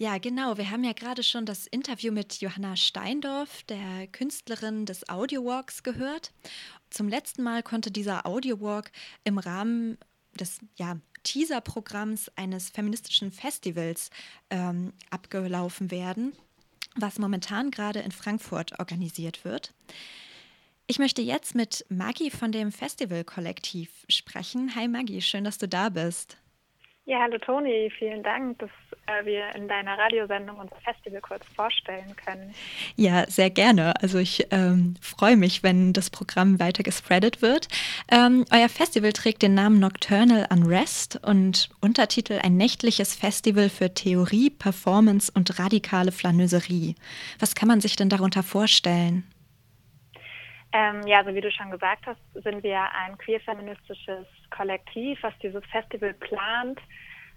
Ja, genau. Wir haben ja gerade schon das Interview mit Johanna Steindorf, der Künstlerin des Audiowalks, gehört. Zum letzten Mal konnte dieser Audiowalk im Rahmen des ja, Teaser-Programms eines feministischen Festivals ähm, abgelaufen werden, was momentan gerade in Frankfurt organisiert wird. Ich möchte jetzt mit Maggie von dem Festival-Kollektiv sprechen. Hi Maggie, schön, dass du da bist. Ja, hallo Toni, vielen Dank, dass äh, wir in deiner Radiosendung unser Festival kurz vorstellen können. Ja, sehr gerne. Also ich ähm, freue mich, wenn das Programm weiter gespreadet wird. Ähm, euer Festival trägt den Namen Nocturnal Unrest und Untertitel Ein nächtliches Festival für Theorie, Performance und radikale Flaneuserie. Was kann man sich denn darunter vorstellen? Ähm, ja, so wie du schon gesagt hast, sind wir ein queer-feministisches Kollektiv, was dieses Festival plant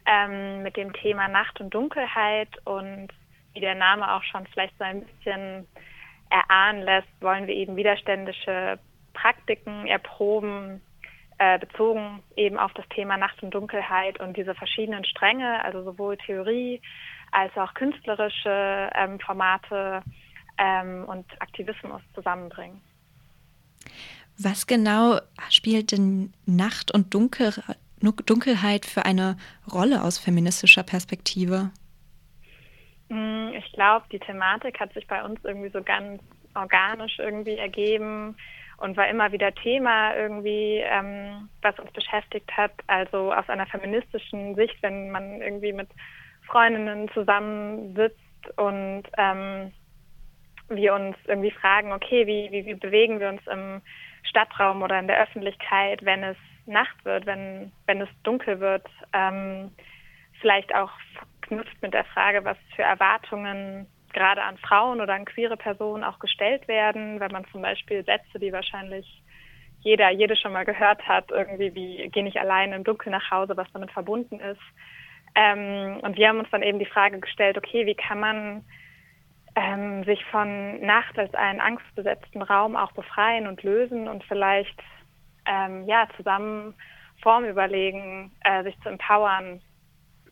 ähm, mit dem Thema Nacht und Dunkelheit. Und wie der Name auch schon vielleicht so ein bisschen erahnen lässt, wollen wir eben widerständische Praktiken erproben, äh, bezogen eben auf das Thema Nacht und Dunkelheit und diese verschiedenen Stränge, also sowohl Theorie als auch künstlerische ähm, Formate ähm, und Aktivismus zusammenbringen. Was genau spielt denn Nacht und Dunkel, Dunkelheit für eine Rolle aus feministischer Perspektive? Mm, ich glaube, die Thematik hat sich bei uns irgendwie so ganz organisch irgendwie ergeben und war immer wieder Thema irgendwie, ähm, was uns beschäftigt hat. Also aus einer feministischen Sicht, wenn man irgendwie mit Freundinnen zusammensitzt und ähm, wir uns irgendwie fragen, okay, wie, wie, wie bewegen wir uns im Stadtraum oder in der Öffentlichkeit, wenn es Nacht wird, wenn, wenn es dunkel wird. Ähm, vielleicht auch verknüpft mit der Frage, was für Erwartungen gerade an Frauen oder an queere Personen auch gestellt werden, wenn man zum Beispiel Sätze, die wahrscheinlich jeder, jede schon mal gehört hat, irgendwie wie gehe nicht allein im Dunkeln nach Hause, was damit verbunden ist. Ähm, und wir haben uns dann eben die Frage gestellt, okay, wie kann man ähm, sich von Nacht als einen angstbesetzten Raum auch befreien und lösen und vielleicht ähm, ja zusammen Form überlegen, äh, sich zu empowern.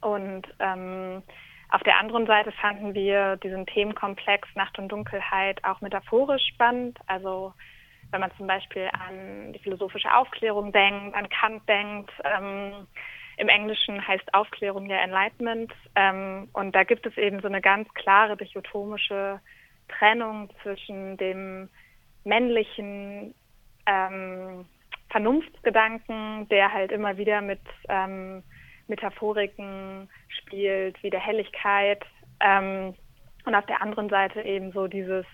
Und ähm, auf der anderen Seite fanden wir diesen Themenkomplex Nacht und Dunkelheit auch metaphorisch spannend. Also wenn man zum Beispiel an die philosophische Aufklärung denkt, an Kant denkt, ähm, im Englischen heißt Aufklärung ja Enlightenment. Ähm, und da gibt es eben so eine ganz klare dichotomische Trennung zwischen dem männlichen ähm, Vernunftsgedanken, der halt immer wieder mit ähm, Metaphoriken spielt, wie der Helligkeit. Ähm, und auf der anderen Seite eben so dieses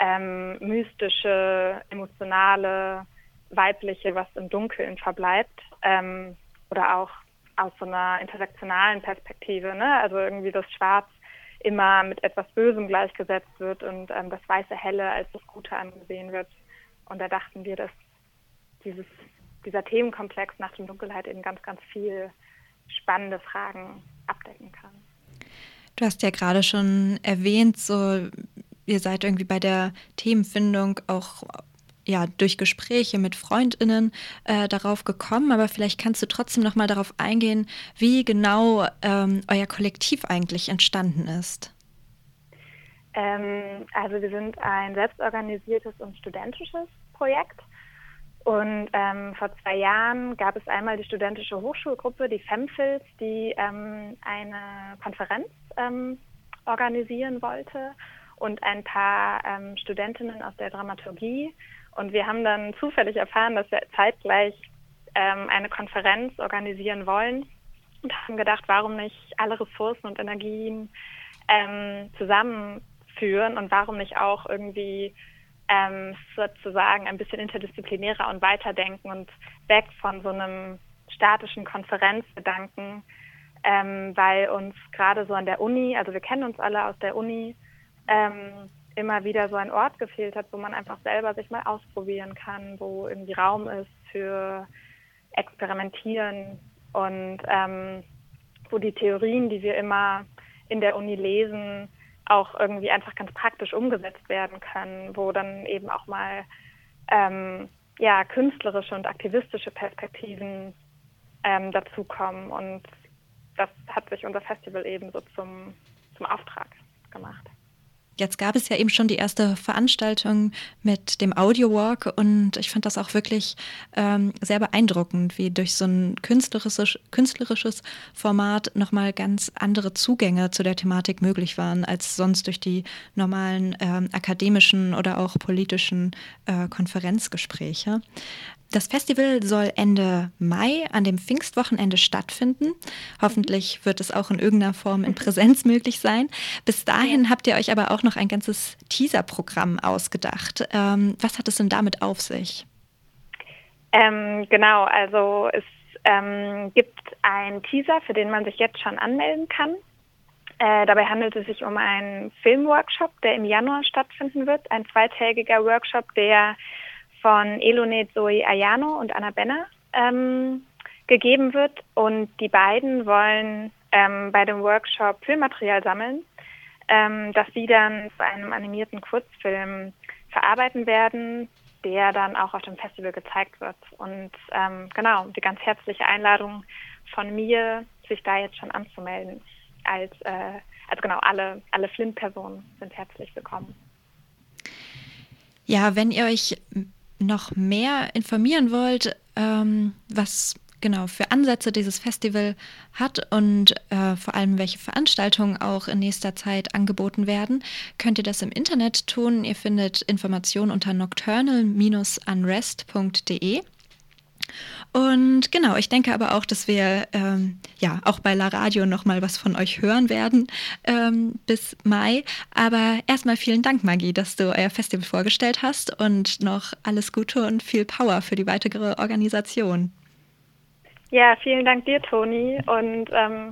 ähm, mystische, emotionale, weibliche, was im Dunkeln verbleibt. Ähm, oder auch aus so einer intersektionalen Perspektive, ne? also irgendwie das Schwarz immer mit etwas Bösem gleichgesetzt wird und ähm, das weiße Helle als das Gute angesehen wird. Und da dachten wir, dass dieses, dieser Themenkomplex Nacht und Dunkelheit eben ganz, ganz viel spannende Fragen abdecken kann. Du hast ja gerade schon erwähnt, so ihr seid irgendwie bei der Themenfindung auch ja, durch Gespräche mit FreundInnen äh, darauf gekommen, aber vielleicht kannst du trotzdem noch mal darauf eingehen, wie genau ähm, euer Kollektiv eigentlich entstanden ist. Ähm, also wir sind ein selbstorganisiertes und studentisches Projekt. Und ähm, vor zwei Jahren gab es einmal die studentische Hochschulgruppe, die FEMFILS, die ähm, eine Konferenz ähm, organisieren wollte und ein paar ähm, Studentinnen aus der Dramaturgie und wir haben dann zufällig erfahren, dass wir zeitgleich ähm, eine Konferenz organisieren wollen und haben gedacht, warum nicht alle Ressourcen und Energien ähm, zusammenführen und warum nicht auch irgendwie ähm, sozusagen ein bisschen interdisziplinärer und weiterdenken und weg von so einem statischen Konferenzgedanken, ähm, weil uns gerade so an der Uni, also wir kennen uns alle aus der Uni, ähm, immer wieder so ein Ort gefehlt hat, wo man einfach selber sich mal ausprobieren kann, wo irgendwie Raum ist für Experimentieren und ähm, wo die Theorien, die wir immer in der Uni lesen, auch irgendwie einfach ganz praktisch umgesetzt werden können, wo dann eben auch mal ähm, ja, künstlerische und aktivistische Perspektiven ähm, dazukommen. Und das hat sich unser Festival eben so zum, zum Auftrag gemacht. Jetzt gab es ja eben schon die erste Veranstaltung mit dem Audio Walk und ich fand das auch wirklich ähm, sehr beeindruckend, wie durch so ein künstlerisches, künstlerisches Format nochmal ganz andere Zugänge zu der Thematik möglich waren, als sonst durch die normalen ähm, akademischen oder auch politischen äh, Konferenzgespräche. Das Festival soll Ende Mai an dem Pfingstwochenende stattfinden. Hoffentlich wird es auch in irgendeiner Form in Präsenz möglich sein. Bis dahin habt ihr euch aber auch noch ein ganzes Teaser-Programm ausgedacht. Ähm, was hat es denn damit auf sich? Ähm, genau, also es ähm, gibt einen Teaser, für den man sich jetzt schon anmelden kann. Äh, dabei handelt es sich um einen Filmworkshop, der im Januar stattfinden wird. Ein zweitägiger Workshop, der von Elonet Zoe Ayano und Anna Benner ähm, gegeben wird. Und die beiden wollen ähm, bei dem Workshop Filmmaterial sammeln, ähm, das sie dann zu einem animierten Kurzfilm verarbeiten werden, der dann auch auf dem Festival gezeigt wird. Und ähm, genau, die ganz herzliche Einladung von mir, sich da jetzt schon anzumelden. Als, äh, also genau, alle, alle Flint-Personen sind herzlich willkommen. Ja, wenn ihr euch noch mehr informieren wollt, ähm, was genau für Ansätze dieses Festival hat und äh, vor allem welche Veranstaltungen auch in nächster Zeit angeboten werden, könnt ihr das im Internet tun. Ihr findet Informationen unter nocturnal-unrest.de. Und genau, ich denke aber auch, dass wir ähm, ja auch bei La Radio nochmal was von euch hören werden ähm, bis Mai. Aber erstmal vielen Dank, Maggie, dass du euer Festival vorgestellt hast und noch alles Gute und viel Power für die weitere Organisation. Ja, vielen Dank dir, Toni. Und ähm,